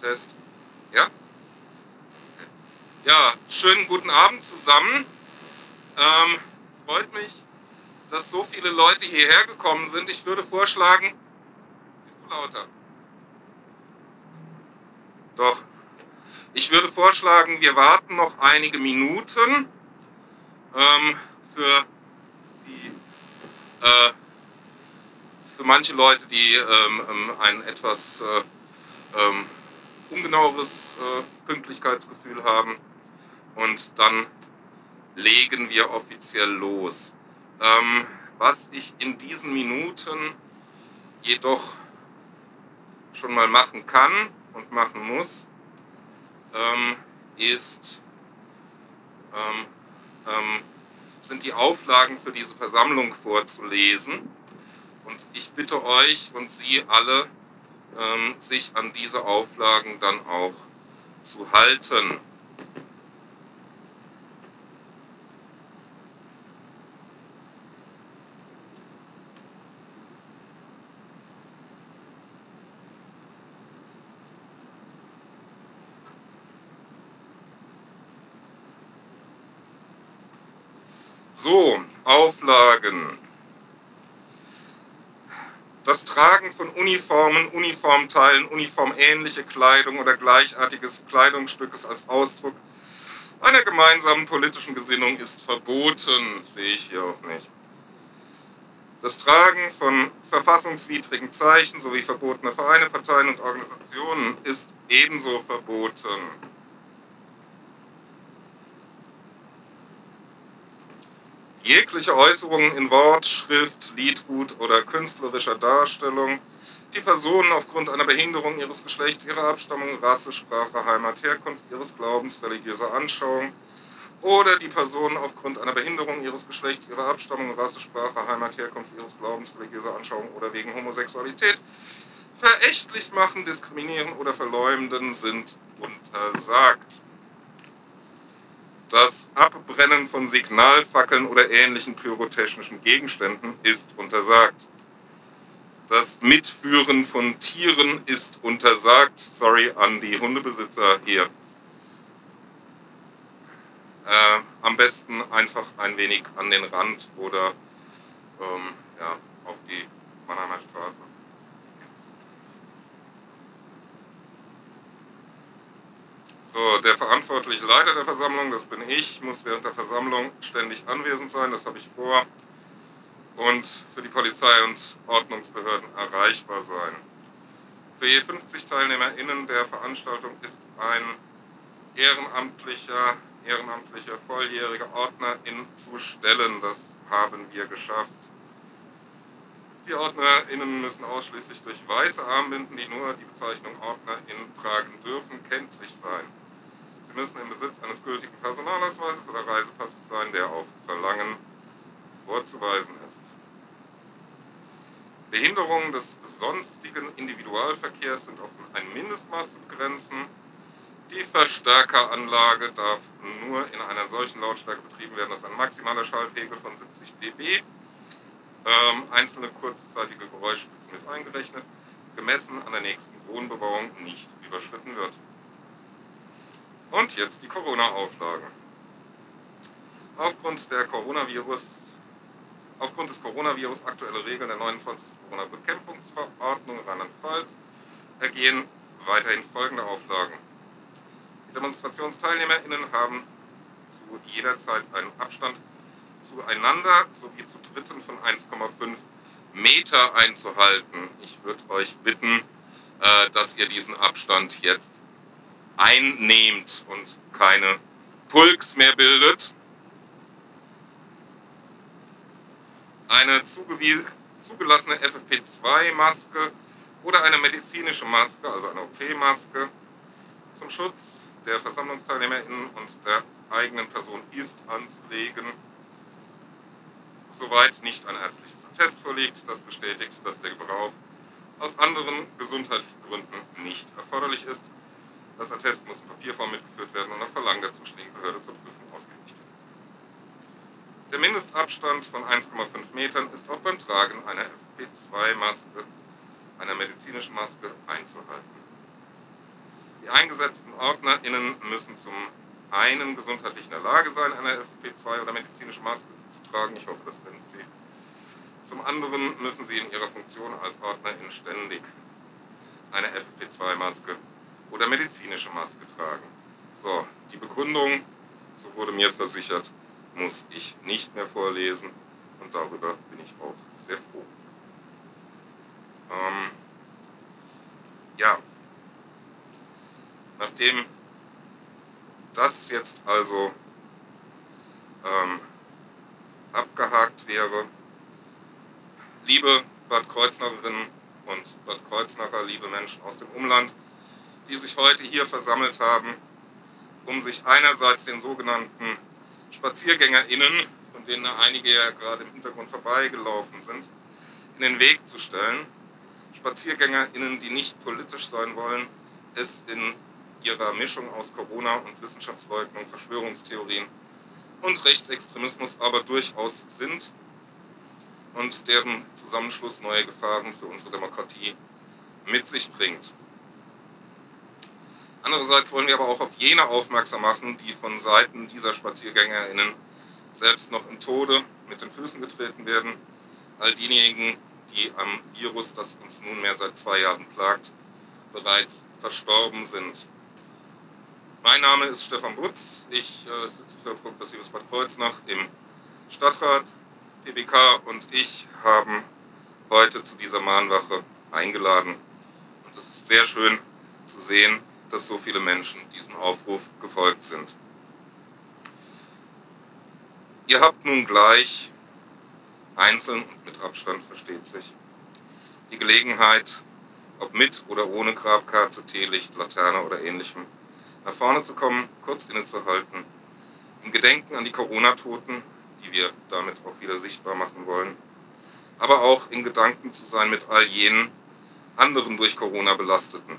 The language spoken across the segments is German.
Test. Ja? Ja, schönen guten Abend zusammen. Ähm, freut mich, dass so viele Leute hierher gekommen sind. Ich würde vorschlagen, lauter? Doch. Ich würde vorschlagen, wir warten noch einige Minuten ähm, für die äh, für manche Leute, die ähm, ähm ein etwas äh, ähm, ungenaueres äh, Pünktlichkeitsgefühl haben. Und dann legen wir offiziell los. Ähm, was ich in diesen Minuten jedoch schon mal machen kann und machen muss, ähm, ist, ähm, ähm sind die Auflagen für diese Versammlung vorzulesen. Und ich bitte euch und Sie alle, ähm, sich an diese Auflagen dann auch zu halten. So, Auflagen. Das Tragen von Uniformen, Uniformteilen, uniformähnliche Kleidung oder gleichartiges Kleidungsstückes als Ausdruck einer gemeinsamen politischen Gesinnung ist verboten, sehe ich hier auch nicht. Das Tragen von verfassungswidrigen Zeichen sowie verbotene Vereine, Parteien und Organisationen ist ebenso verboten. Jegliche Äußerungen in Wort, Schrift, Liedgut oder künstlerischer Darstellung, die Personen aufgrund einer Behinderung ihres Geschlechts, ihrer Abstammung, Rasse, Sprache, Heimat, Herkunft, ihres Glaubens, religiöser Anschauung oder die Personen aufgrund einer Behinderung ihres Geschlechts, ihrer Abstammung, Rasse, Sprache, Heimat, Herkunft, ihres Glaubens, religiöser Anschauung oder wegen Homosexualität verächtlich machen, diskriminieren oder verleumden sind untersagt. Das Abbrennen von Signalfackeln oder ähnlichen pyrotechnischen Gegenständen ist untersagt. Das Mitführen von Tieren ist untersagt. Sorry an die Hundebesitzer hier. Äh, am besten einfach ein wenig an den Rand oder ähm, ja, auf die Mannheimer Straße. So, der verantwortliche Leiter der Versammlung, das bin ich, muss während der Versammlung ständig anwesend sein, das habe ich vor, und für die Polizei und Ordnungsbehörden erreichbar sein. Für je 50 TeilnehmerInnen der Veranstaltung ist ein ehrenamtlicher, ehrenamtlicher volljähriger Ordnerin zu stellen. Das haben wir geschafft. Die OrdnerInnen müssen ausschließlich durch weiße Armbinden, die nur die Bezeichnung OrdnerInnen tragen dürfen, kenntlich sein. Sie müssen im Besitz eines gültigen Personalausweises oder Reisepasses sein, der auf Verlangen vorzuweisen ist. Behinderungen des sonstigen Individualverkehrs sind auf ein Mindestmaß zu begrenzen. Die Verstärkeranlage darf nur in einer solchen Lautstärke betrieben werden, dass ein maximaler Schallpegel von 70 dB, ähm, einzelne kurzzeitige Geräuschspitzen mit eingerechnet, gemessen an der nächsten Wohnbebauung nicht überschritten wird. Und jetzt die Corona-Auflagen. Aufgrund, aufgrund des Coronavirus aktuelle Regeln der 29. Corona-Bekämpfungsverordnung Rheinland-Pfalz ergehen weiterhin folgende Auflagen. Die DemonstrationsteilnehmerInnen haben zu jeder Zeit einen Abstand zueinander sowie zu Dritten von 1,5 Meter einzuhalten. Ich würde euch bitten, äh, dass ihr diesen Abstand jetzt einnehmt und keine Pulks mehr bildet. Eine zugelassene FFP2-Maske oder eine medizinische Maske, also eine OP-Maske, zum Schutz der VersammlungsteilnehmerInnen und der eigenen Person ist anzulegen, soweit nicht ein ärztliches Attest vorliegt, das bestätigt, dass der Gebrauch aus anderen gesundheitlichen Gründen nicht erforderlich ist das Attest muss in Papierform mitgeführt werden und nach Verlangen der zuständigen Behörde zur Prüfung ausgehändigt werden. Der Mindestabstand von 1,5 Metern ist auch beim Tragen einer FFP2-Maske, einer medizinischen Maske, einzuhalten. Die eingesetzten OrdnerInnen müssen zum einen gesundheitlich in der Lage sein, eine FFP2 oder medizinische Maske zu tragen. Ich hoffe, das sind sie. Zum anderen müssen sie in ihrer Funktion als OrdnerInnen ständig eine FFP2-Maske oder medizinische Maske tragen. So, die Begründung, so wurde mir versichert, muss ich nicht mehr vorlesen und darüber bin ich auch sehr froh. Ähm, ja, nachdem das jetzt also ähm, abgehakt wäre, liebe Bad Kreuznacherinnen und Bad Kreuznacher, liebe Menschen aus dem Umland, die sich heute hier versammelt haben, um sich einerseits den sogenannten SpaziergängerInnen, von denen einige ja gerade im Hintergrund vorbeigelaufen sind, in den Weg zu stellen. SpaziergängerInnen, die nicht politisch sein wollen, es in ihrer Mischung aus Corona und Wissenschaftsleugnung, Verschwörungstheorien und Rechtsextremismus aber durchaus sind und deren Zusammenschluss neue Gefahren für unsere Demokratie mit sich bringt. Andererseits wollen wir aber auch auf jene aufmerksam machen, die von Seiten dieser SpaziergängerInnen selbst noch im Tode mit den Füßen getreten werden. All diejenigen, die am Virus, das uns nunmehr seit zwei Jahren plagt, bereits verstorben sind. Mein Name ist Stefan Butz. Ich äh, sitze für Progressives Bad Kreuznach im Stadtrat. PBK und ich haben heute zu dieser Mahnwache eingeladen. Und es ist sehr schön zu sehen, dass so viele Menschen diesem Aufruf gefolgt sind. Ihr habt nun gleich, einzeln und mit Abstand versteht sich, die Gelegenheit, ob mit oder ohne Grabkerze, Teelicht, Laterne oder ähnlichem, nach vorne zu kommen, kurz innezuhalten, im Gedenken an die Corona-Toten, die wir damit auch wieder sichtbar machen wollen, aber auch in Gedanken zu sein mit all jenen anderen durch Corona belasteten,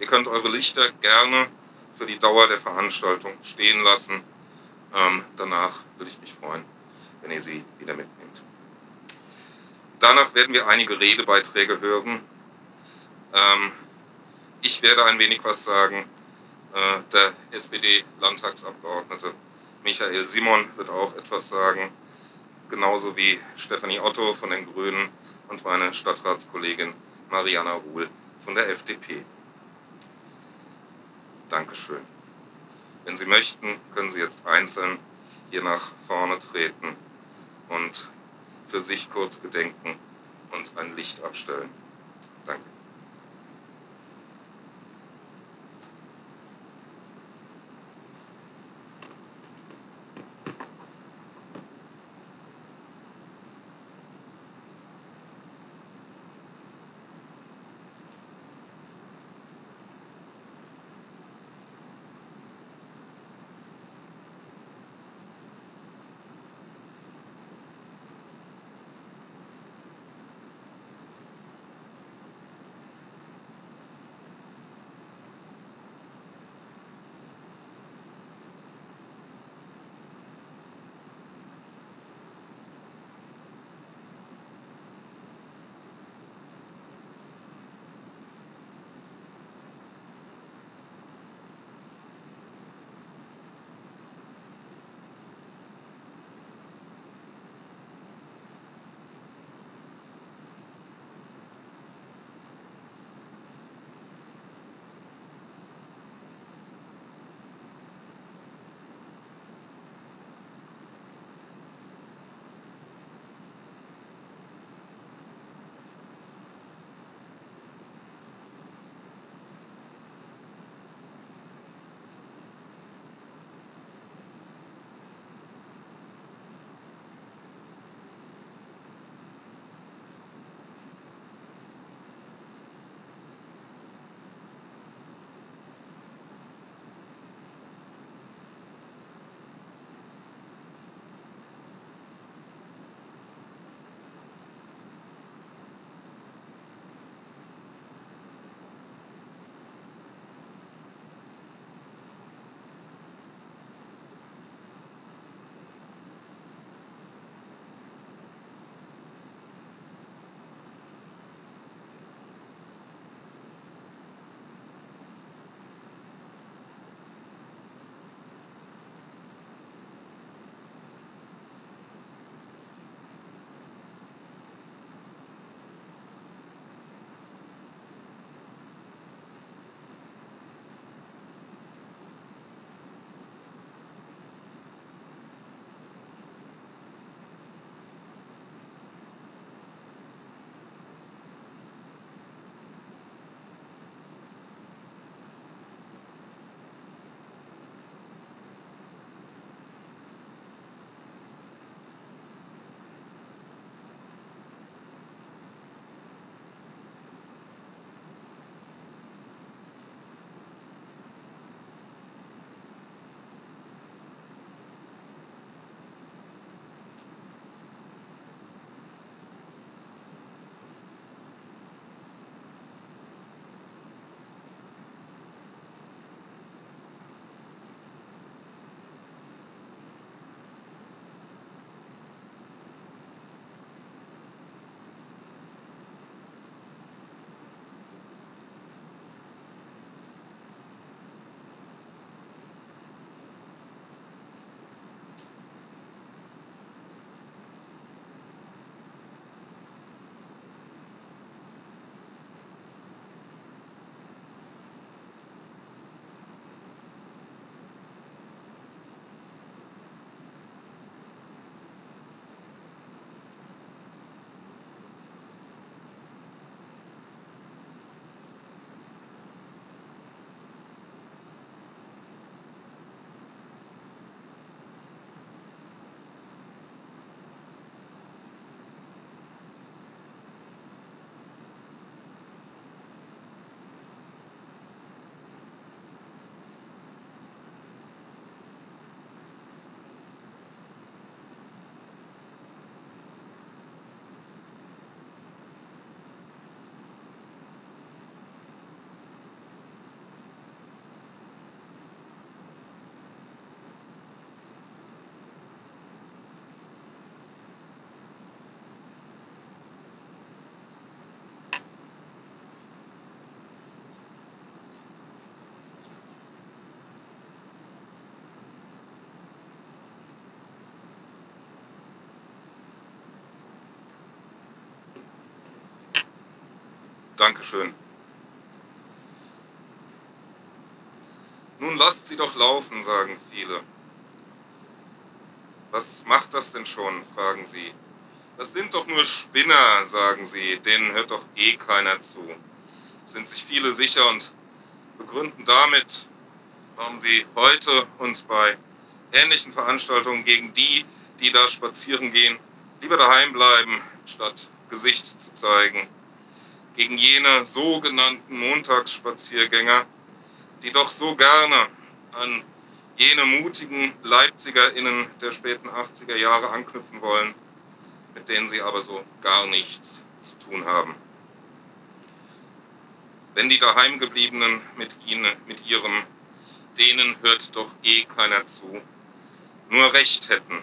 Ihr könnt eure Lichter gerne für die Dauer der Veranstaltung stehen lassen. Ähm, danach würde ich mich freuen, wenn ihr sie wieder mitnehmt. Danach werden wir einige Redebeiträge hören. Ähm, ich werde ein wenig was sagen. Äh, der SPD-Landtagsabgeordnete Michael Simon wird auch etwas sagen, genauso wie Stefanie Otto von den Grünen und meine Stadtratskollegin Mariana Ruhl von der FDP. Dankeschön. Wenn Sie möchten, können Sie jetzt einzeln hier nach vorne treten und für sich kurz gedenken und ein Licht abstellen. Dankeschön. Nun lasst sie doch laufen, sagen viele. Was macht das denn schon, fragen sie. Das sind doch nur Spinner, sagen sie, denen hört doch eh keiner zu. Sind sich viele sicher und begründen damit, warum sie heute und bei ähnlichen Veranstaltungen gegen die, die da spazieren gehen, lieber daheim bleiben, statt Gesicht zu zeigen. Gegen jene sogenannten Montagsspaziergänger, die doch so gerne an jene mutigen LeipzigerInnen der späten 80er Jahre anknüpfen wollen, mit denen sie aber so gar nichts zu tun haben. Wenn die Daheimgebliebenen mit ihnen, mit ihrem, denen hört doch eh keiner zu, nur Recht hätten.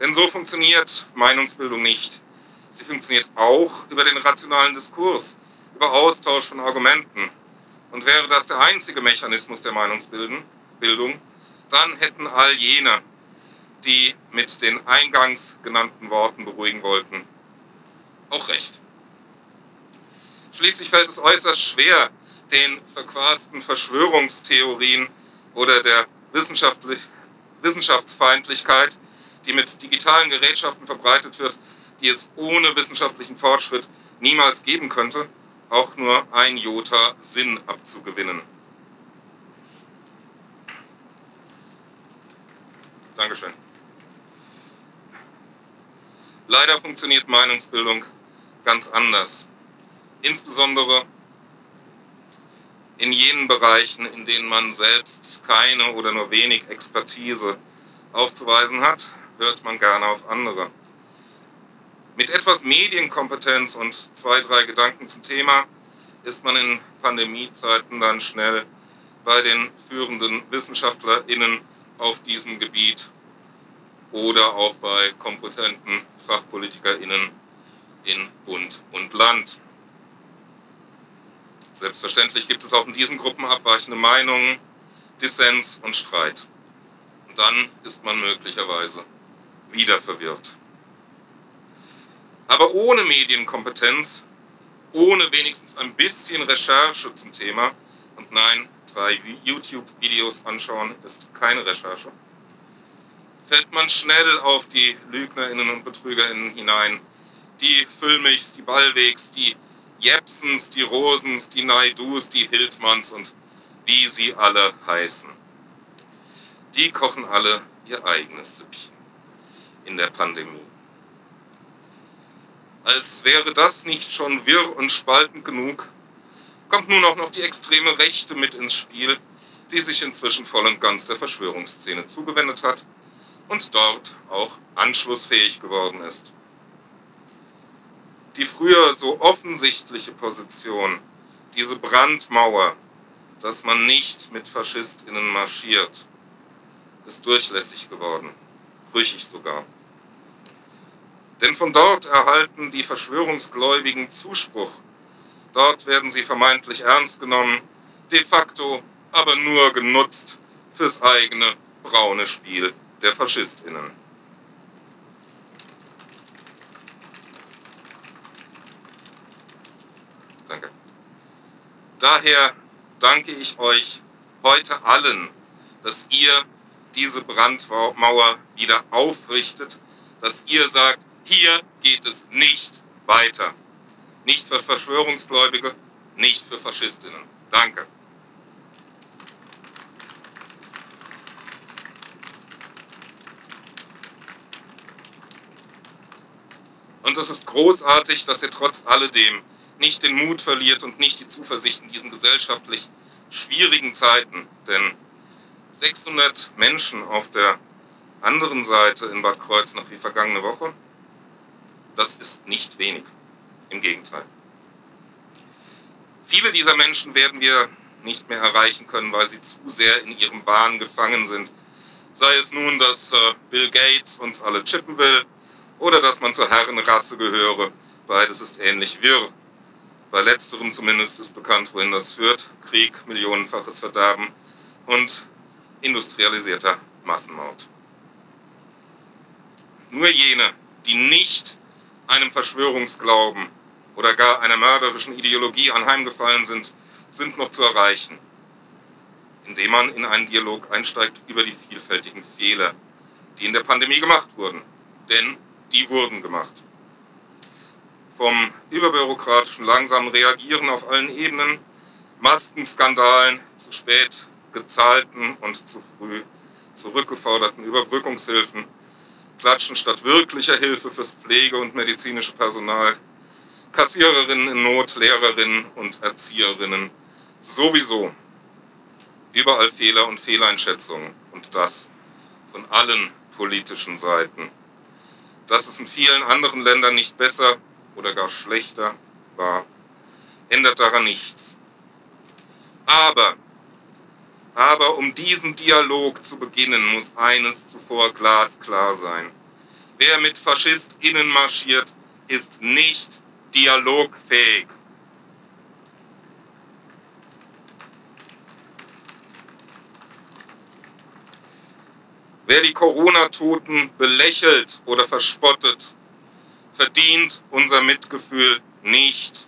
Denn so funktioniert Meinungsbildung nicht. Sie funktioniert auch über den rationalen Diskurs, über Austausch von Argumenten. Und wäre das der einzige Mechanismus der Meinungsbildung, dann hätten all jene, die mit den eingangs genannten Worten beruhigen wollten, auch recht. Schließlich fällt es äußerst schwer, den verquasten Verschwörungstheorien oder der Wissenschaftsfeindlichkeit, die mit digitalen Gerätschaften verbreitet wird, die es ohne wissenschaftlichen Fortschritt niemals geben könnte, auch nur ein Jota Sinn abzugewinnen. Dankeschön. Leider funktioniert Meinungsbildung ganz anders. Insbesondere in jenen Bereichen, in denen man selbst keine oder nur wenig Expertise aufzuweisen hat, hört man gerne auf andere. Mit etwas Medienkompetenz und zwei, drei Gedanken zum Thema ist man in Pandemiezeiten dann schnell bei den führenden WissenschaftlerInnen auf diesem Gebiet oder auch bei kompetenten FachpolitikerInnen in Bund und Land. Selbstverständlich gibt es auch in diesen Gruppen abweichende Meinungen, Dissens und Streit. Und dann ist man möglicherweise wieder verwirrt. Aber ohne Medienkompetenz, ohne wenigstens ein bisschen Recherche zum Thema, und nein, drei YouTube-Videos anschauen ist keine Recherche, fällt man schnell auf die LügnerInnen und BetrügerInnen hinein. Die Füllmichs, die Ballwegs, die Jepsens, die Rosens, die Naidus, die Hildmanns und wie sie alle heißen. Die kochen alle ihr eigenes Süppchen in der Pandemie. Als wäre das nicht schon wirr und spaltend genug, kommt nun auch noch die extreme Rechte mit ins Spiel, die sich inzwischen voll und ganz der Verschwörungsszene zugewendet hat und dort auch anschlussfähig geworden ist. Die früher so offensichtliche Position, diese Brandmauer, dass man nicht mit Faschistinnen marschiert, ist durchlässig geworden, brüchig sogar. Denn von dort erhalten die Verschwörungsgläubigen Zuspruch. Dort werden sie vermeintlich ernst genommen, de facto aber nur genutzt fürs eigene braune Spiel der Faschistinnen. Danke. Daher danke ich euch heute allen, dass ihr diese Brandmauer wieder aufrichtet, dass ihr sagt, hier geht es nicht weiter. Nicht für Verschwörungsgläubige, nicht für Faschistinnen. Danke. Und es ist großartig, dass ihr trotz alledem nicht den Mut verliert und nicht die Zuversicht in diesen gesellschaftlich schwierigen Zeiten. Denn 600 Menschen auf der anderen Seite in Bad Kreuznach wie vergangene Woche, das ist nicht wenig. Im Gegenteil. Viele dieser Menschen werden wir nicht mehr erreichen können, weil sie zu sehr in ihrem Wahn gefangen sind. Sei es nun, dass äh, Bill Gates uns alle chippen will, oder dass man zur Herrenrasse gehöre. Beides ist ähnlich wirr. Bei letzterem zumindest ist bekannt, wohin das führt. Krieg, millionenfaches Verderben und industrialisierter Massenmord. Nur jene, die nicht einem Verschwörungsglauben oder gar einer mörderischen Ideologie anheimgefallen sind, sind noch zu erreichen, indem man in einen Dialog einsteigt über die vielfältigen Fehler, die in der Pandemie gemacht wurden. Denn die wurden gemacht. Vom überbürokratischen langsamen Reagieren auf allen Ebenen, Maskenskandalen, zu spät gezahlten und zu früh zurückgeforderten Überbrückungshilfen, Klatschen statt wirklicher Hilfe fürs Pflege- und medizinische Personal, Kassiererinnen in Not, Lehrerinnen und Erzieherinnen sowieso. Überall Fehler und Fehleinschätzungen und das von allen politischen Seiten. Dass es in vielen anderen Ländern nicht besser oder gar schlechter war, ändert daran nichts. Aber, aber um diesen Dialog zu beginnen, muss eines zuvor glasklar sein. Wer mit FaschistInnen marschiert, ist nicht dialogfähig. Wer die Corona-Toten belächelt oder verspottet, verdient unser Mitgefühl nicht.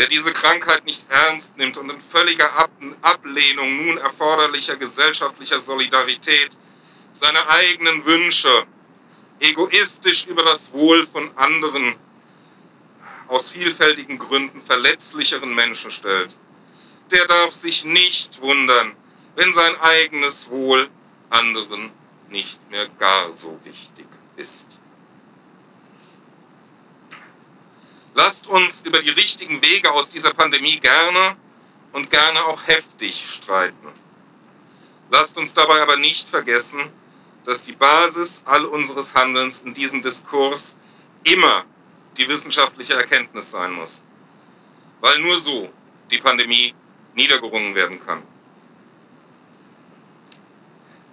Wer diese Krankheit nicht ernst nimmt und in völliger Ablehnung nun erforderlicher gesellschaftlicher Solidarität seine eigenen Wünsche egoistisch über das Wohl von anderen aus vielfältigen Gründen verletzlicheren Menschen stellt, der darf sich nicht wundern, wenn sein eigenes Wohl anderen nicht mehr gar so wichtig ist. Lasst uns über die richtigen Wege aus dieser Pandemie gerne und gerne auch heftig streiten. Lasst uns dabei aber nicht vergessen, dass die Basis all unseres Handelns in diesem Diskurs immer die wissenschaftliche Erkenntnis sein muss, weil nur so die Pandemie niedergerungen werden kann.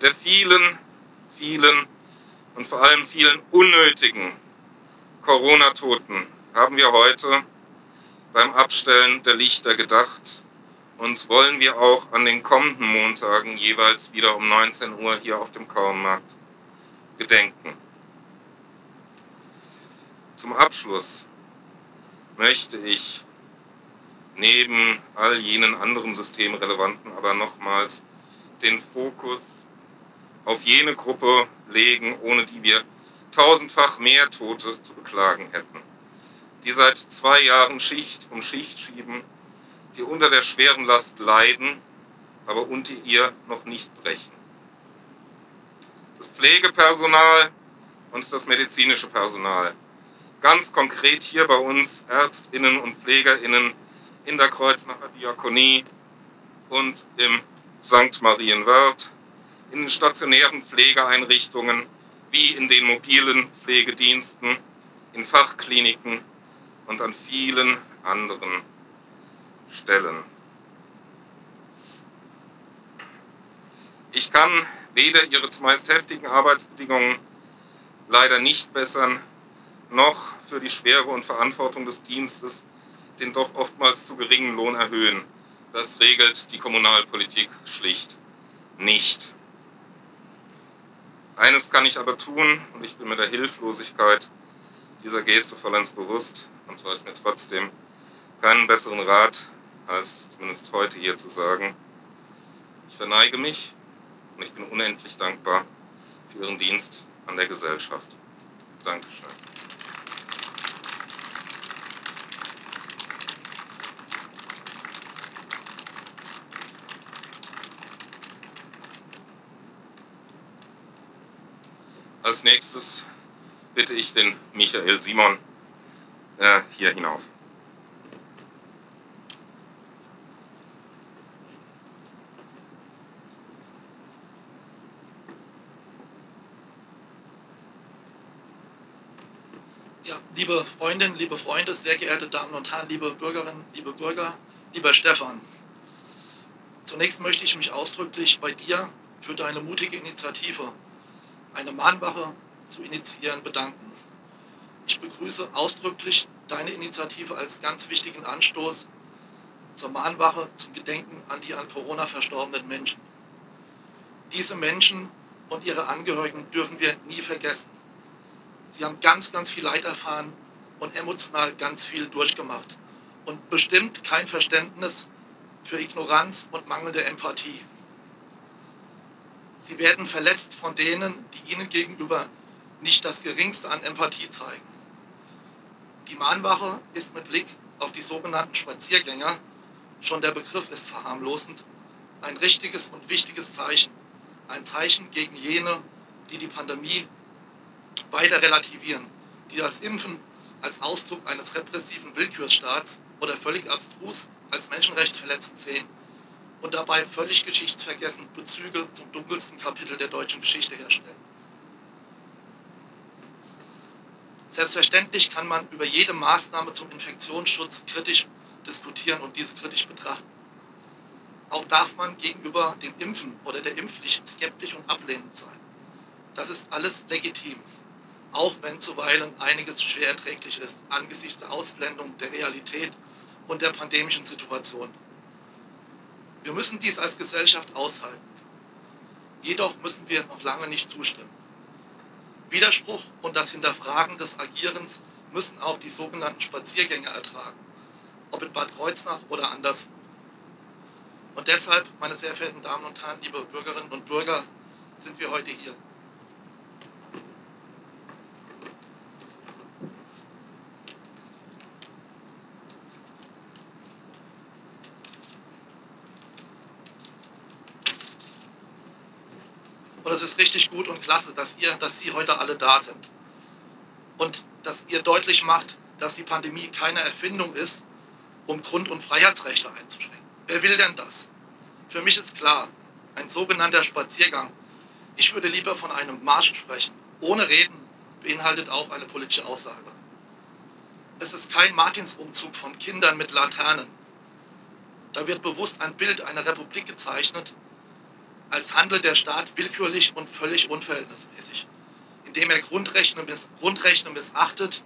Der vielen, vielen und vor allem vielen unnötigen Corona-Toten haben wir heute beim Abstellen der Lichter gedacht und wollen wir auch an den kommenden Montagen jeweils wieder um 19 Uhr hier auf dem Kornmarkt gedenken. Zum Abschluss möchte ich neben all jenen anderen systemrelevanten aber nochmals den Fokus auf jene Gruppe legen, ohne die wir tausendfach mehr Tote zu beklagen hätten, die seit zwei Jahren Schicht um Schicht schieben, die unter der schweren Last leiden, aber unter ihr noch nicht brechen. Das Pflegepersonal und das medizinische Personal. Ganz konkret hier bei uns Ärztinnen und Pflegerinnen in der Kreuznacher Diakonie und im St. Marienwörth, in den stationären Pflegeeinrichtungen wie in den mobilen Pflegediensten, in Fachkliniken und an vielen anderen Stellen. Ich kann weder ihre zumeist heftigen Arbeitsbedingungen leider nicht bessern, noch für die Schwere und Verantwortung des Dienstes den doch oftmals zu geringen Lohn erhöhen. Das regelt die Kommunalpolitik schlicht nicht. Eines kann ich aber tun, und ich bin mir der Hilflosigkeit dieser Geste vollends bewusst und weiß mir trotzdem keinen besseren Rat, als zumindest heute hier zu sagen. Ich verneige mich und ich bin unendlich dankbar für Ihren Dienst an der Gesellschaft. Dankeschön. Als nächstes bitte ich den Michael Simon äh, hier hinauf. Ja, liebe Freundinnen, liebe Freunde, sehr geehrte Damen und Herren, liebe Bürgerinnen, liebe Bürger, lieber Stefan. Zunächst möchte ich mich ausdrücklich bei dir für deine mutige Initiative eine Mahnwache zu initiieren, bedanken. Ich begrüße ausdrücklich deine Initiative als ganz wichtigen Anstoß zur Mahnwache, zum Gedenken an die an Corona verstorbenen Menschen. Diese Menschen und ihre Angehörigen dürfen wir nie vergessen. Sie haben ganz, ganz viel Leid erfahren und emotional ganz viel durchgemacht. Und bestimmt kein Verständnis für Ignoranz und mangelnde Empathie. Sie werden verletzt von denen, die ihnen gegenüber nicht das geringste an Empathie zeigen. Die Mahnwache ist mit Blick auf die sogenannten Spaziergänger, schon der Begriff ist verharmlosend, ein richtiges und wichtiges Zeichen. Ein Zeichen gegen jene, die die Pandemie weiter relativieren, die das Impfen als Ausdruck eines repressiven Willkürstaats oder völlig abstrus als Menschenrechtsverletzung sehen und dabei völlig geschichtsvergessen Bezüge zum dunkelsten Kapitel der deutschen Geschichte herstellen. Selbstverständlich kann man über jede Maßnahme zum Infektionsschutz kritisch diskutieren und diese kritisch betrachten. Auch darf man gegenüber dem Impfen oder der Impfpflicht skeptisch und ablehnend sein. Das ist alles legitim, auch wenn zuweilen einiges schwer erträglich ist angesichts der Ausblendung der Realität und der pandemischen Situation. Wir müssen dies als Gesellschaft aushalten. Jedoch müssen wir noch lange nicht zustimmen. Widerspruch und das Hinterfragen des Agierens müssen auch die sogenannten Spaziergänger ertragen, ob in Bad Kreuznach oder anderswo. Und deshalb, meine sehr verehrten Damen und Herren, liebe Bürgerinnen und Bürger, sind wir heute hier. Und es ist richtig gut und klasse, dass ihr, dass Sie heute alle da sind. Und dass ihr deutlich macht, dass die Pandemie keine Erfindung ist, um Grund- und Freiheitsrechte einzuschränken. Wer will denn das? Für mich ist klar, ein sogenannter Spaziergang. Ich würde lieber von einem Marsch sprechen. Ohne Reden beinhaltet auch eine politische Aussage. Es ist kein Martinsumzug von Kindern mit Laternen. Da wird bewusst ein Bild einer Republik gezeichnet, als handelt der Staat willkürlich und völlig unverhältnismäßig, indem er Grundrechte, miss Grundrechte missachtet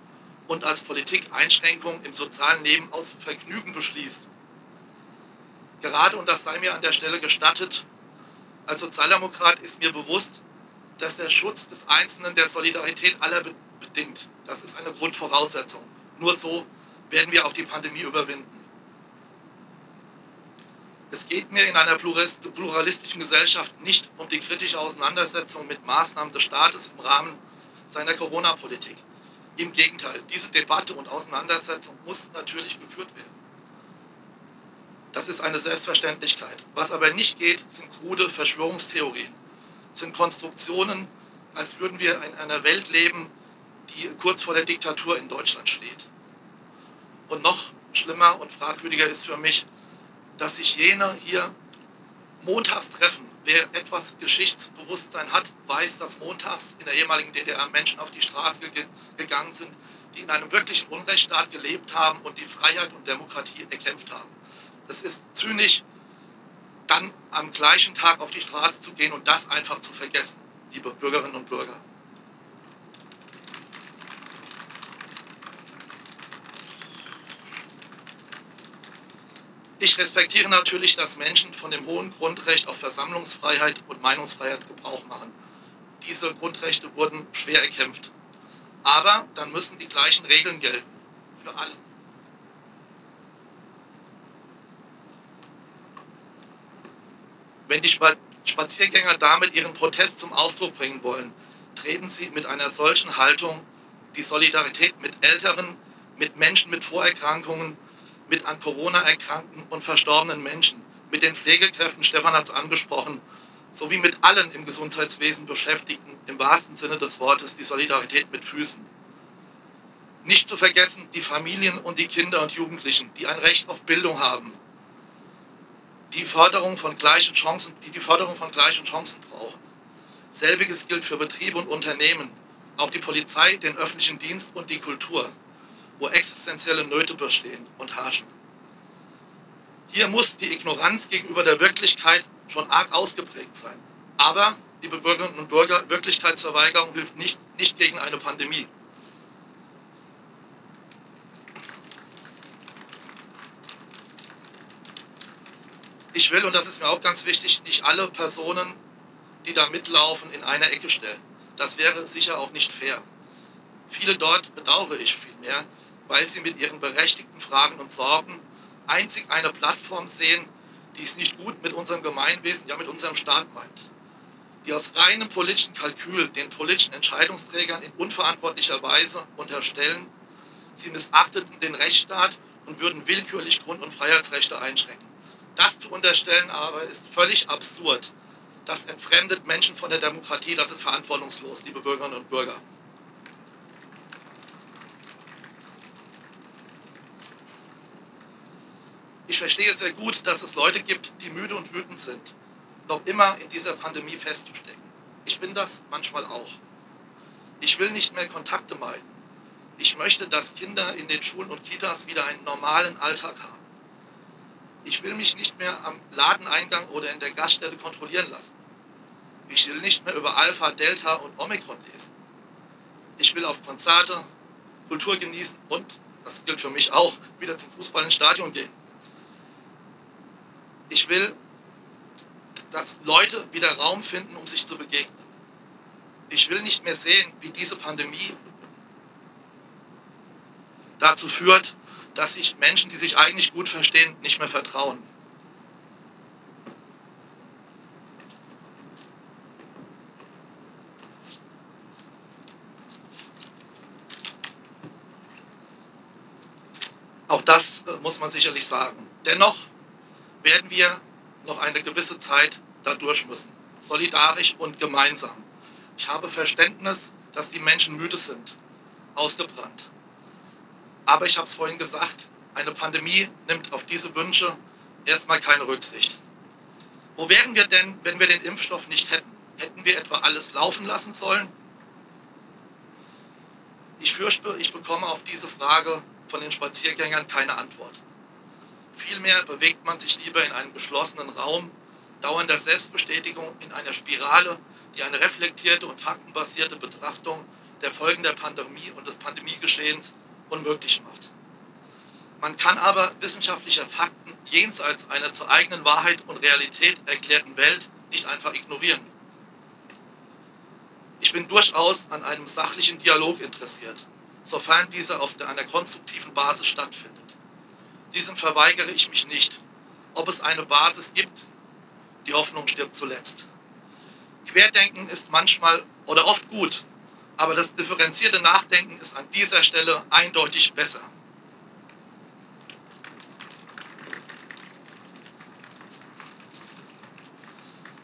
und als Politik Einschränkungen im sozialen Leben aus Vergnügen beschließt. Gerade, und das sei mir an der Stelle gestattet, als Sozialdemokrat ist mir bewusst, dass der Schutz des Einzelnen der Solidarität aller bedingt. Das ist eine Grundvoraussetzung. Nur so werden wir auch die Pandemie überwinden. Es geht mir in einer pluralistischen Gesellschaft nicht um die kritische Auseinandersetzung mit Maßnahmen des Staates im Rahmen seiner Corona-Politik. Im Gegenteil, diese Debatte und Auseinandersetzung muss natürlich geführt werden. Das ist eine Selbstverständlichkeit. Was aber nicht geht, sind krude Verschwörungstheorien, sind Konstruktionen, als würden wir in einer Welt leben, die kurz vor der Diktatur in Deutschland steht. Und noch schlimmer und fragwürdiger ist für mich, dass sich jene hier montags treffen. Wer etwas Geschichtsbewusstsein hat, weiß, dass montags in der ehemaligen DDR Menschen auf die Straße ge gegangen sind, die in einem wirklichen Unrechtsstaat gelebt haben und die Freiheit und Demokratie erkämpft haben. Das ist zynisch, dann am gleichen Tag auf die Straße zu gehen und das einfach zu vergessen, liebe Bürgerinnen und Bürger. Ich respektiere natürlich, dass Menschen von dem hohen Grundrecht auf Versammlungsfreiheit und Meinungsfreiheit Gebrauch machen. Diese Grundrechte wurden schwer erkämpft. Aber dann müssen die gleichen Regeln gelten für alle. Wenn die Spaziergänger damit ihren Protest zum Ausdruck bringen wollen, treten sie mit einer solchen Haltung die Solidarität mit Älteren, mit Menschen mit Vorerkrankungen, mit an Corona erkrankten und verstorbenen Menschen, mit den Pflegekräften, Stefan hat es angesprochen, sowie mit allen im Gesundheitswesen Beschäftigten, im wahrsten Sinne des Wortes, die Solidarität mit Füßen. Nicht zu vergessen die Familien und die Kinder und Jugendlichen, die ein Recht auf Bildung haben, die Förderung von gleichen Chancen, die die Förderung von gleichen Chancen brauchen. Selbiges gilt für Betriebe und Unternehmen, auch die Polizei, den öffentlichen Dienst und die Kultur wo existenzielle Nöte bestehen und herrschen. Hier muss die Ignoranz gegenüber der Wirklichkeit schon arg ausgeprägt sein. Aber, liebe Bürgerinnen und Bürger, Wirklichkeitsverweigerung hilft nicht, nicht gegen eine Pandemie. Ich will, und das ist mir auch ganz wichtig, nicht alle Personen, die da mitlaufen, in einer Ecke stellen. Das wäre sicher auch nicht fair. Viele dort bedauere ich vielmehr, weil sie mit ihren berechtigten Fragen und Sorgen einzig eine Plattform sehen, die es nicht gut mit unserem Gemeinwesen, ja mit unserem Staat meint. Die aus reinem politischen Kalkül den politischen Entscheidungsträgern in unverantwortlicher Weise unterstellen, sie missachteten den Rechtsstaat und würden willkürlich Grund- und Freiheitsrechte einschränken. Das zu unterstellen aber ist völlig absurd. Das entfremdet Menschen von der Demokratie, das ist verantwortungslos, liebe Bürgerinnen und Bürger. Ich verstehe sehr gut, dass es Leute gibt, die müde und wütend sind, noch immer in dieser Pandemie festzustecken. Ich bin das manchmal auch. Ich will nicht mehr Kontakte meiden. Ich möchte, dass Kinder in den Schulen und Kitas wieder einen normalen Alltag haben. Ich will mich nicht mehr am Ladeneingang oder in der Gaststelle kontrollieren lassen. Ich will nicht mehr über Alpha, Delta und Omikron lesen. Ich will auf Konzerte, Kultur genießen und, das gilt für mich auch, wieder zum Fußball ins Stadion gehen. Ich will, dass Leute wieder Raum finden, um sich zu begegnen. Ich will nicht mehr sehen, wie diese Pandemie dazu führt, dass sich Menschen, die sich eigentlich gut verstehen, nicht mehr vertrauen. Auch das äh, muss man sicherlich sagen. Dennoch werden wir noch eine gewisse Zeit da durch müssen. Solidarisch und gemeinsam. Ich habe Verständnis, dass die Menschen müde sind, ausgebrannt. Aber ich habe es vorhin gesagt, eine Pandemie nimmt auf diese Wünsche erstmal keine Rücksicht. Wo wären wir denn, wenn wir den Impfstoff nicht hätten? Hätten wir etwa alles laufen lassen sollen? Ich fürchte, ich bekomme auf diese Frage von den Spaziergängern keine Antwort. Vielmehr bewegt man sich lieber in einem geschlossenen Raum, dauernder Selbstbestätigung in einer Spirale, die eine reflektierte und faktenbasierte Betrachtung der Folgen der Pandemie und des Pandemiegeschehens unmöglich macht. Man kann aber wissenschaftliche Fakten jenseits einer zur eigenen Wahrheit und Realität erklärten Welt nicht einfach ignorieren. Ich bin durchaus an einem sachlichen Dialog interessiert, sofern dieser auf einer konstruktiven Basis stattfindet. Diesem verweigere ich mich nicht. Ob es eine Basis gibt, die Hoffnung stirbt zuletzt. Querdenken ist manchmal oder oft gut, aber das differenzierte Nachdenken ist an dieser Stelle eindeutig besser.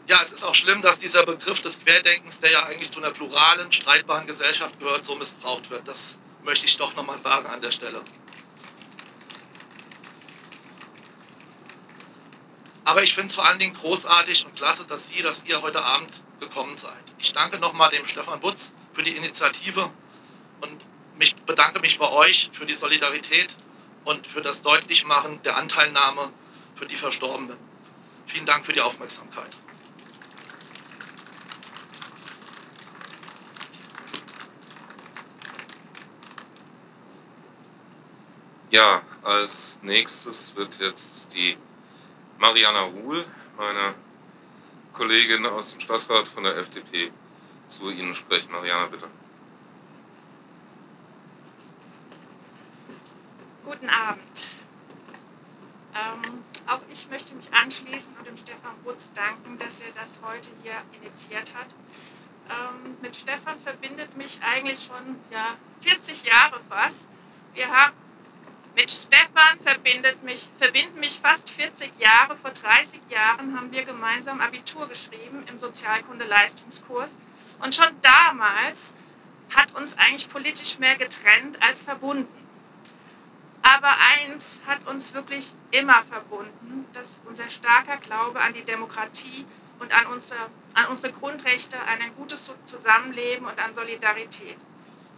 Ja, es ist auch schlimm, dass dieser Begriff des Querdenkens, der ja eigentlich zu einer pluralen, streitbaren Gesellschaft gehört, so missbraucht wird. Das möchte ich doch nochmal sagen an der Stelle. Aber ich finde es vor allen Dingen großartig und klasse, dass Sie, dass ihr heute Abend gekommen seid. Ich danke nochmal dem Stefan Butz für die Initiative und mich bedanke mich bei euch für die Solidarität und für das Deutlichmachen der Anteilnahme für die Verstorbenen. Vielen Dank für die Aufmerksamkeit. Ja, als nächstes wird jetzt die Mariana Ruhl, meine Kollegin aus dem Stadtrat von der FDP, zu Ihnen sprechen. Mariana, bitte. Guten Abend. Ähm, auch ich möchte mich anschließen und dem Stefan Butz danken, dass er das heute hier initiiert hat. Ähm, mit Stefan verbindet mich eigentlich schon ja, 40 Jahre fast. Wir haben mit Stefan verbindet mich, verbinden mich fast 40 Jahre. Vor 30 Jahren haben wir gemeinsam Abitur geschrieben im Sozialkunde-Leistungskurs. Und schon damals hat uns eigentlich politisch mehr getrennt als verbunden. Aber eins hat uns wirklich immer verbunden, dass unser starker Glaube an die Demokratie und an unsere, an unsere Grundrechte, an ein gutes Zusammenleben und an Solidarität.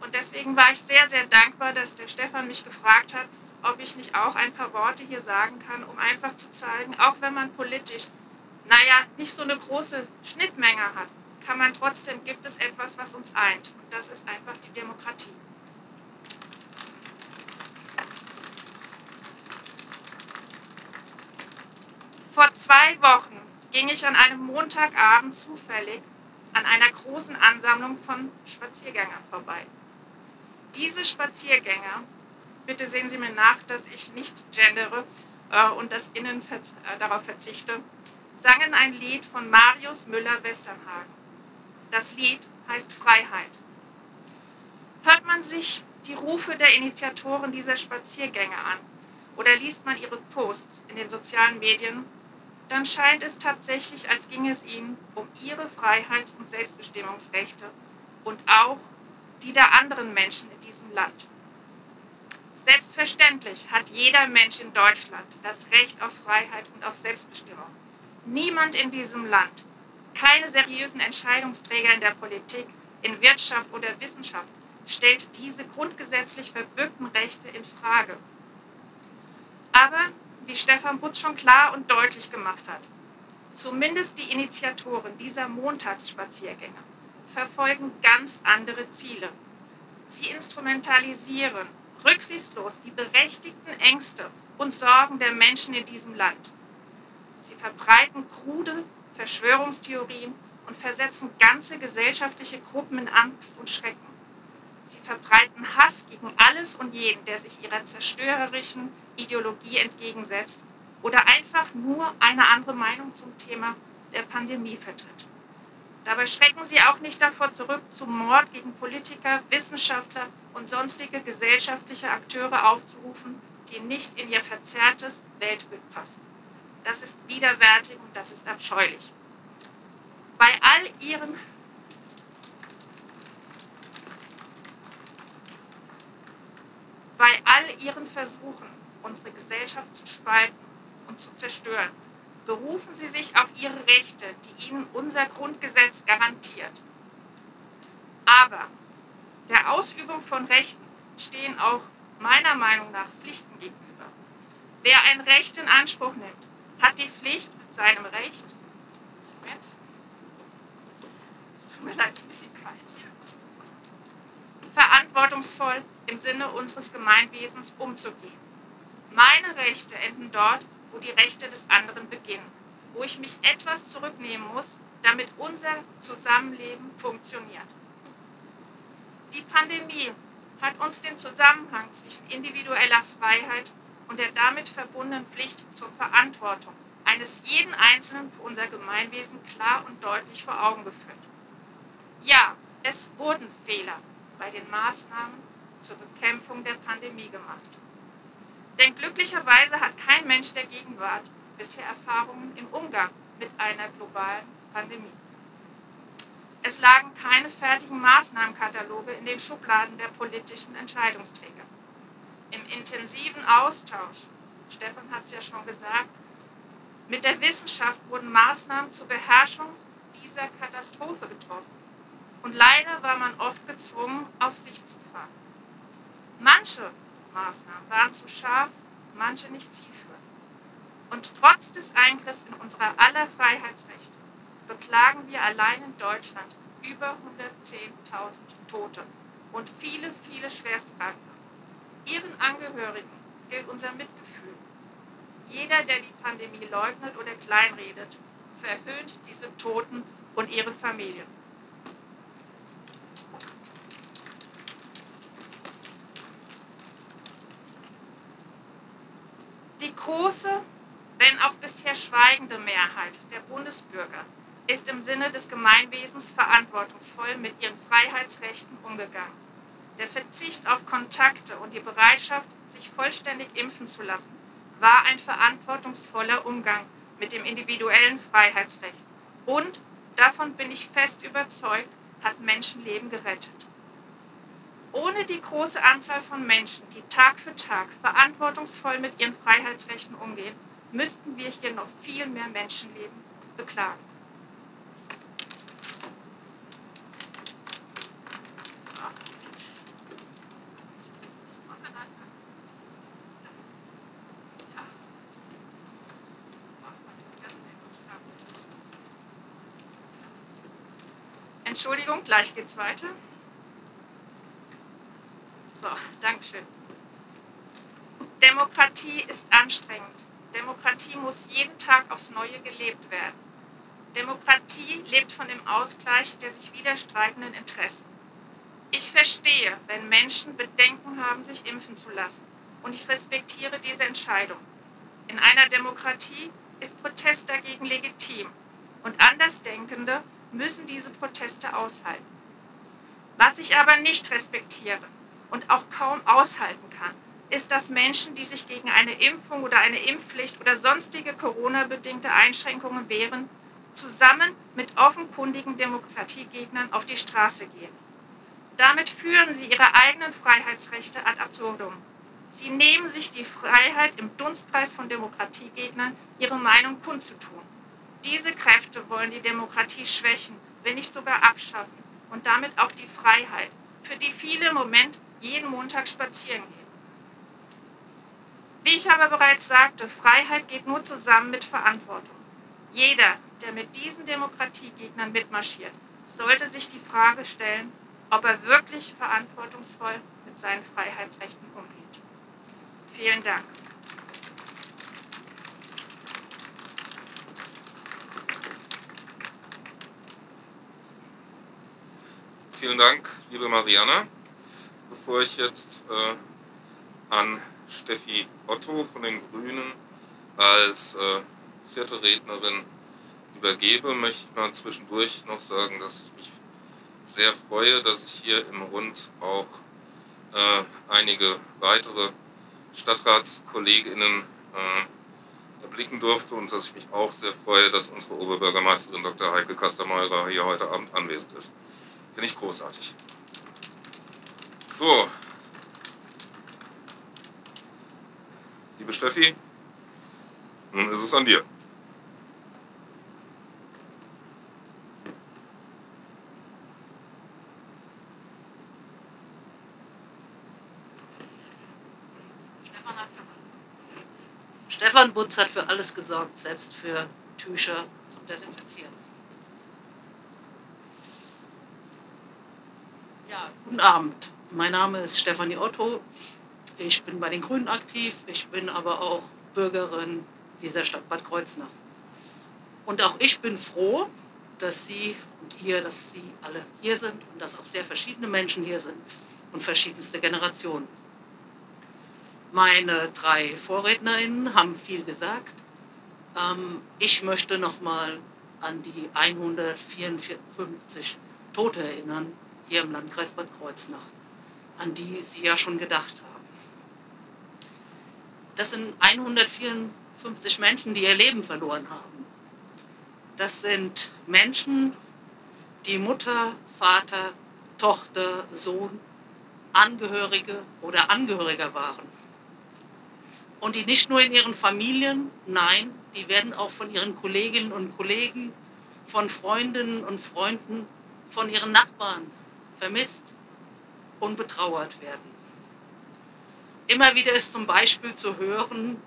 Und deswegen war ich sehr, sehr dankbar, dass der Stefan mich gefragt hat, ob ich nicht auch ein paar Worte hier sagen kann, um einfach zu zeigen, auch wenn man politisch, naja, nicht so eine große Schnittmenge hat, kann man trotzdem, gibt es etwas, was uns eint. Und das ist einfach die Demokratie. Vor zwei Wochen ging ich an einem Montagabend zufällig an einer großen Ansammlung von Spaziergängern vorbei. Diese Spaziergänger, bitte sehen Sie mir nach, dass ich nicht gendere äh, und das Innen äh, darauf verzichte, sangen ein Lied von Marius Müller-Westernhagen. Das Lied heißt Freiheit. Hört man sich die Rufe der Initiatoren dieser Spaziergänge an oder liest man ihre Posts in den sozialen Medien, dann scheint es tatsächlich, als ginge es ihnen um ihre Freiheits- und Selbstbestimmungsrechte und auch die der anderen Menschen in diesem Land. Selbstverständlich hat jeder Mensch in Deutschland das Recht auf Freiheit und auf Selbstbestimmung. Niemand in diesem Land, keine seriösen Entscheidungsträger in der Politik, in Wirtschaft oder Wissenschaft stellt diese grundgesetzlich verbürgten Rechte in Frage. Aber, wie Stefan Butz schon klar und deutlich gemacht hat, zumindest die Initiatoren dieser Montagsspaziergänge verfolgen ganz andere Ziele. Sie instrumentalisieren rücksichtslos die berechtigten Ängste und Sorgen der Menschen in diesem Land. Sie verbreiten krude Verschwörungstheorien und versetzen ganze gesellschaftliche Gruppen in Angst und Schrecken. Sie verbreiten Hass gegen alles und jeden, der sich ihrer zerstörerischen Ideologie entgegensetzt oder einfach nur eine andere Meinung zum Thema der Pandemie vertritt. Dabei schrecken sie auch nicht davor zurück, zum Mord gegen Politiker, Wissenschaftler und sonstige gesellschaftliche Akteure aufzurufen, die nicht in ihr verzerrtes Weltbild passen. Das ist widerwärtig und das ist abscheulich. Bei all ihren bei all ihren Versuchen, unsere Gesellschaft zu spalten und zu zerstören, berufen sie sich auf ihre Rechte, die ihnen unser Grundgesetz garantiert. Aber der Ausübung von Rechten stehen auch meiner Meinung nach Pflichten gegenüber. Wer ein Recht in Anspruch nimmt, hat die Pflicht, mit seinem Recht, Moment, tut mir leid, ein bisschen kalt hier, verantwortungsvoll im Sinne unseres Gemeinwesens umzugehen. Meine Rechte enden dort, wo die Rechte des anderen beginnen, wo ich mich etwas zurücknehmen muss, damit unser Zusammenleben funktioniert. Die Pandemie hat uns den Zusammenhang zwischen individueller Freiheit und der damit verbundenen Pflicht zur Verantwortung eines jeden Einzelnen für unser Gemeinwesen klar und deutlich vor Augen geführt. Ja, es wurden Fehler bei den Maßnahmen zur Bekämpfung der Pandemie gemacht. Denn glücklicherweise hat kein Mensch der Gegenwart bisher Erfahrungen im Umgang mit einer globalen Pandemie. Es lagen keine fertigen Maßnahmenkataloge in den Schubladen der politischen Entscheidungsträger. Im intensiven Austausch, Stefan hat es ja schon gesagt, mit der Wissenschaft wurden Maßnahmen zur Beherrschung dieser Katastrophe getroffen. Und leider war man oft gezwungen, auf sich zu fahren. Manche Maßnahmen waren zu scharf, manche nicht zielführend. Und trotz des Eingriffs in unsere aller Freiheitsrechte beklagen wir allein in Deutschland über 110.000 Tote und viele, viele Schwerstkranke. Ihren Angehörigen gilt unser Mitgefühl. Jeder, der die Pandemie leugnet oder kleinredet, verhöhnt diese Toten und ihre Familien. Die große, wenn auch bisher schweigende Mehrheit der Bundesbürger ist im Sinne des Gemeinwesens verantwortungsvoll mit ihren Freiheitsrechten umgegangen. Der Verzicht auf Kontakte und die Bereitschaft, sich vollständig impfen zu lassen, war ein verantwortungsvoller Umgang mit dem individuellen Freiheitsrecht. Und, davon bin ich fest überzeugt, hat Menschenleben gerettet. Ohne die große Anzahl von Menschen, die Tag für Tag verantwortungsvoll mit ihren Freiheitsrechten umgehen, müssten wir hier noch viel mehr Menschenleben beklagen. Entschuldigung, gleich geht's weiter. So, Dankeschön. Demokratie ist anstrengend. Demokratie muss jeden Tag aufs Neue gelebt werden. Demokratie lebt von dem Ausgleich der sich widerstreitenden Interessen. Ich verstehe, wenn Menschen Bedenken haben, sich impfen zu lassen. Und ich respektiere diese Entscheidung. In einer Demokratie ist Protest dagegen legitim. Und Andersdenkende müssen diese Proteste aushalten. Was ich aber nicht respektiere und auch kaum aushalten kann, ist, dass Menschen, die sich gegen eine Impfung oder eine Impfpflicht oder sonstige Corona-bedingte Einschränkungen wehren, zusammen mit offenkundigen Demokratiegegnern auf die Straße gehen. Damit führen sie ihre eigenen Freiheitsrechte ad absurdum. Sie nehmen sich die Freiheit, im Dunstpreis von Demokratiegegnern ihre Meinung kundzutun. Diese Kräfte wollen die Demokratie schwächen, wenn nicht sogar abschaffen und damit auch die Freiheit, für die viele im Moment jeden Montag spazieren gehen. Wie ich aber bereits sagte, Freiheit geht nur zusammen mit Verantwortung. Jeder, der mit diesen Demokratiegegnern mitmarschiert, sollte sich die Frage stellen, ob er wirklich verantwortungsvoll mit seinen Freiheitsrechten umgeht. Vielen Dank. Vielen Dank, liebe Mariana. Bevor ich jetzt äh, an Steffi Otto von den Grünen als äh, vierte Rednerin übergebe, möchte ich mal zwischendurch noch sagen, dass ich mich sehr freue, dass ich hier im Rund auch äh, einige weitere Stadtratskolleginnen äh, erblicken durfte und dass ich mich auch sehr freue, dass unsere Oberbürgermeisterin Dr. Heike Kastermeurer hier heute Abend anwesend ist. Finde ich großartig. So. Liebe Steffi, nun ist es an dir. Stefan Butz hat für alles gesorgt, selbst für Tücher zum Desinfizieren. Ja, guten Abend. Mein Name ist Stefanie Otto. Ich bin bei den Grünen aktiv. Ich bin aber auch Bürgerin dieser Stadt Bad Kreuznach. Und auch ich bin froh, dass Sie und ihr, dass Sie alle hier sind und dass auch sehr verschiedene Menschen hier sind und verschiedenste Generationen. Meine drei Vorrednerinnen haben viel gesagt. Ähm, ich möchte noch mal an die 154 Tote erinnern, hier im Landkreis Bad Kreuznach, an die Sie ja schon gedacht haben. Das sind 154 Menschen, die ihr Leben verloren haben. Das sind Menschen, die Mutter, Vater, Tochter, Sohn, Angehörige oder Angehöriger waren. Und die nicht nur in ihren Familien, nein, die werden auch von ihren Kolleginnen und Kollegen, von Freundinnen und Freunden, von ihren Nachbarn vermisst und betrauert werden. Immer wieder ist zum Beispiel zu hören,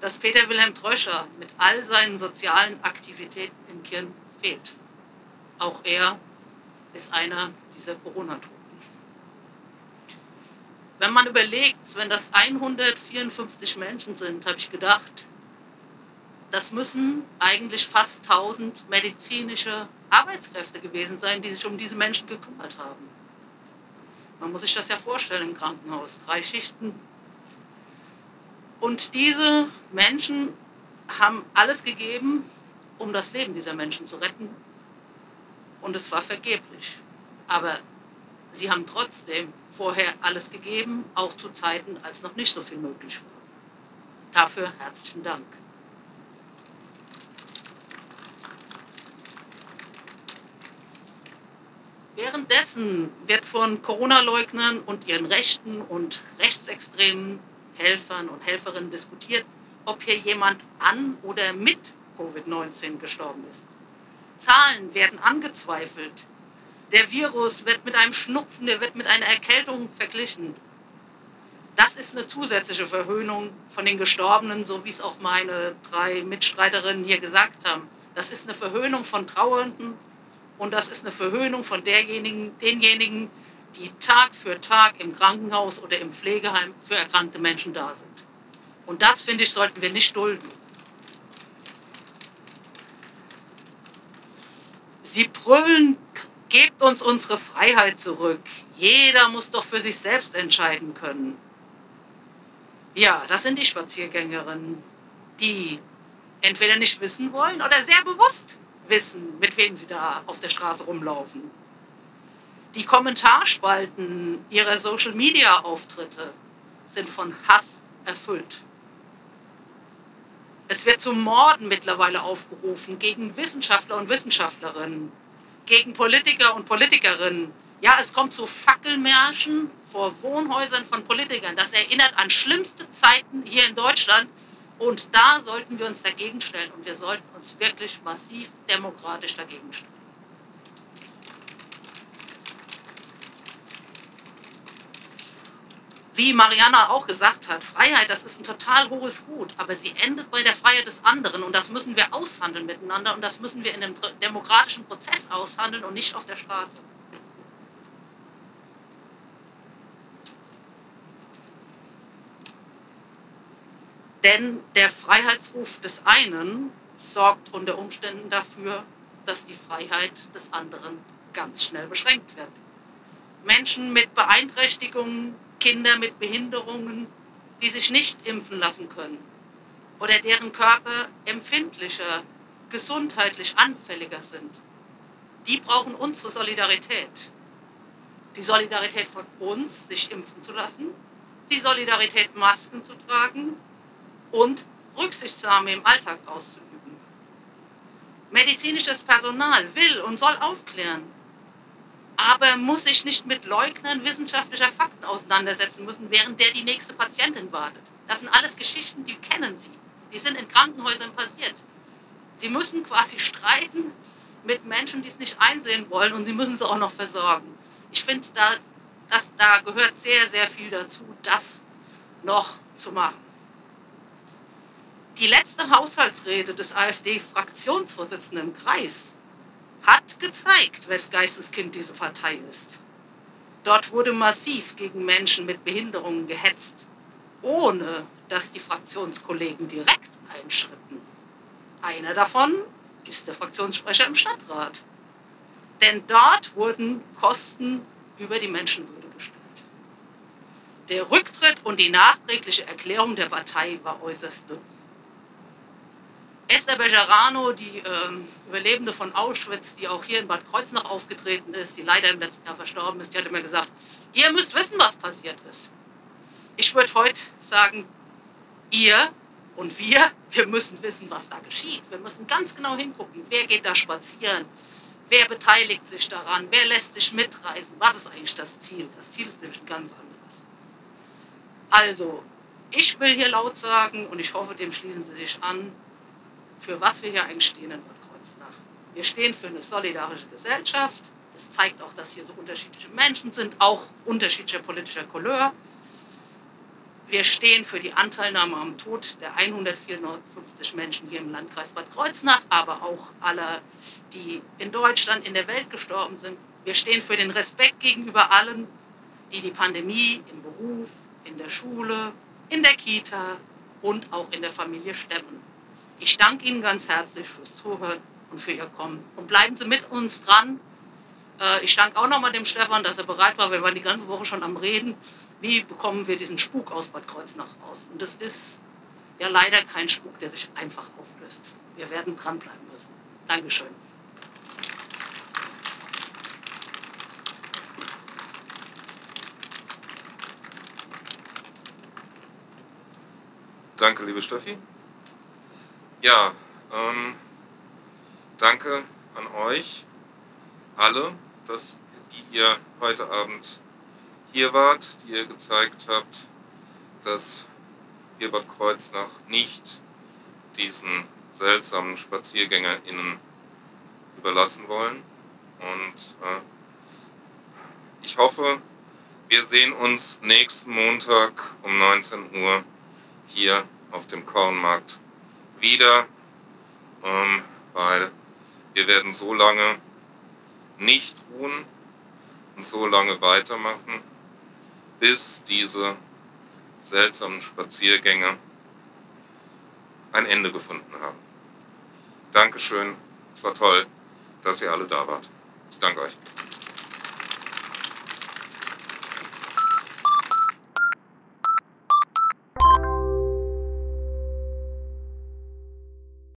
dass Peter Wilhelm Tröscher mit all seinen sozialen Aktivitäten in Kirn fehlt. Auch er ist einer dieser Corona-Toten. Wenn man überlegt, wenn das 154 Menschen sind, habe ich gedacht, das müssen eigentlich fast 1000 medizinische Arbeitskräfte gewesen sein, die sich um diese Menschen gekümmert haben. Man muss sich das ja vorstellen im Krankenhaus. Drei Schichten. Und diese Menschen haben alles gegeben, um das Leben dieser Menschen zu retten. Und es war vergeblich. Aber sie haben trotzdem vorher alles gegeben, auch zu Zeiten, als noch nicht so viel möglich war. Dafür herzlichen Dank. Währenddessen wird von Corona-Leugnern und ihren rechten und rechtsextremen Helfern und Helferinnen diskutiert, ob hier jemand an oder mit Covid-19 gestorben ist. Zahlen werden angezweifelt. Der Virus wird mit einem Schnupfen, der wird mit einer Erkältung verglichen. Das ist eine zusätzliche Verhöhnung von den Gestorbenen, so wie es auch meine drei Mitstreiterinnen hier gesagt haben. Das ist eine Verhöhnung von Trauernden und das ist eine Verhöhnung von derjenigen, denjenigen, die Tag für Tag im Krankenhaus oder im Pflegeheim für erkrankte Menschen da sind. Und das, finde ich, sollten wir nicht dulden. Sie brüllen, gebt uns unsere Freiheit zurück. Jeder muss doch für sich selbst entscheiden können. Ja, das sind die Spaziergängerinnen, die entweder nicht wissen wollen oder sehr bewusst wissen, mit wem sie da auf der Straße rumlaufen. Die Kommentarspalten ihrer Social-Media-Auftritte sind von Hass erfüllt. Es wird zu Morden mittlerweile aufgerufen gegen Wissenschaftler und Wissenschaftlerinnen, gegen Politiker und Politikerinnen. Ja, es kommt zu Fackelmärschen vor Wohnhäusern von Politikern. Das erinnert an schlimmste Zeiten hier in Deutschland. Und da sollten wir uns dagegen stellen und wir sollten uns wirklich massiv demokratisch dagegen stellen. wie Mariana auch gesagt hat, Freiheit, das ist ein total hohes Gut, aber sie endet bei der Freiheit des anderen und das müssen wir aushandeln miteinander und das müssen wir in einem demokratischen Prozess aushandeln und nicht auf der Straße. Denn der Freiheitsruf des einen sorgt unter Umständen dafür, dass die Freiheit des anderen ganz schnell beschränkt wird. Menschen mit Beeinträchtigungen Kinder mit Behinderungen, die sich nicht impfen lassen können oder deren Körper empfindlicher, gesundheitlich anfälliger sind. Die brauchen unsere Solidarität. Die Solidarität von uns, sich impfen zu lassen, die Solidarität, Masken zu tragen und Rücksichtnahme im Alltag auszuüben. Medizinisches Personal will und soll aufklären, aber muss sich nicht mit Leugnern wissenschaftlicher Fakten auseinandersetzen müssen, während der die nächste Patientin wartet. Das sind alles Geschichten, die kennen Sie. Die sind in Krankenhäusern passiert. Sie müssen quasi streiten mit Menschen, die es nicht einsehen wollen und sie müssen sie auch noch versorgen. Ich finde, da, da gehört sehr, sehr viel dazu, das noch zu machen. Die letzte Haushaltsrede des AfD-Fraktionsvorsitzenden im Kreis hat gezeigt, wes Geisteskind diese Partei ist. Dort wurde massiv gegen Menschen mit Behinderungen gehetzt, ohne dass die Fraktionskollegen direkt einschritten. Einer davon ist der Fraktionssprecher im Stadtrat. Denn dort wurden Kosten über die Menschenwürde gestellt. Der Rücktritt und die nachträgliche Erklärung der Partei war äußerst dünn. Esther Bejarano, die ähm, Überlebende von Auschwitz, die auch hier in Bad Kreuznach aufgetreten ist, die leider im letzten Jahr verstorben ist, die hatte mir gesagt, ihr müsst wissen, was passiert ist. Ich würde heute sagen, ihr und wir, wir müssen wissen, was da geschieht. Wir müssen ganz genau hingucken, wer geht da spazieren, wer beteiligt sich daran, wer lässt sich mitreisen, was ist eigentlich das Ziel. Das Ziel ist nämlich ein ganz anderes. Also, ich will hier laut sagen, und ich hoffe, dem schließen Sie sich an, für was wir hier eigentlich stehen in Bad Kreuznach. Wir stehen für eine solidarische Gesellschaft. Es zeigt auch, dass hier so unterschiedliche Menschen sind, auch unterschiedlicher politischer Couleur. Wir stehen für die Anteilnahme am Tod der 154 Menschen hier im Landkreis Bad Kreuznach, aber auch aller, die in Deutschland, in der Welt gestorben sind. Wir stehen für den Respekt gegenüber allen, die die Pandemie im Beruf, in der Schule, in der Kita und auch in der Familie stemmen. Ich danke Ihnen ganz herzlich fürs Zuhören und für Ihr Kommen. Und bleiben Sie mit uns dran. Äh, ich danke auch nochmal dem Stefan, dass er bereit war. Wir waren die ganze Woche schon am Reden. Wie bekommen wir diesen Spuk aus Bad Kreuznach raus? Und das ist ja leider kein Spuk, der sich einfach auflöst. Wir werden dranbleiben müssen. Dankeschön. Danke, liebe Steffi. Ja, ähm, danke an euch alle, dass die ihr heute Abend hier wart, die ihr gezeigt habt, dass Bad Kreuznach nicht diesen seltsamen SpaziergängerInnen überlassen wollen. Und äh, ich hoffe, wir sehen uns nächsten Montag um 19 Uhr hier auf dem Kornmarkt wieder, ähm, weil wir werden so lange nicht ruhen und so lange weitermachen, bis diese seltsamen Spaziergänge ein Ende gefunden haben. Dankeschön, es war toll, dass ihr alle da wart. Ich danke euch.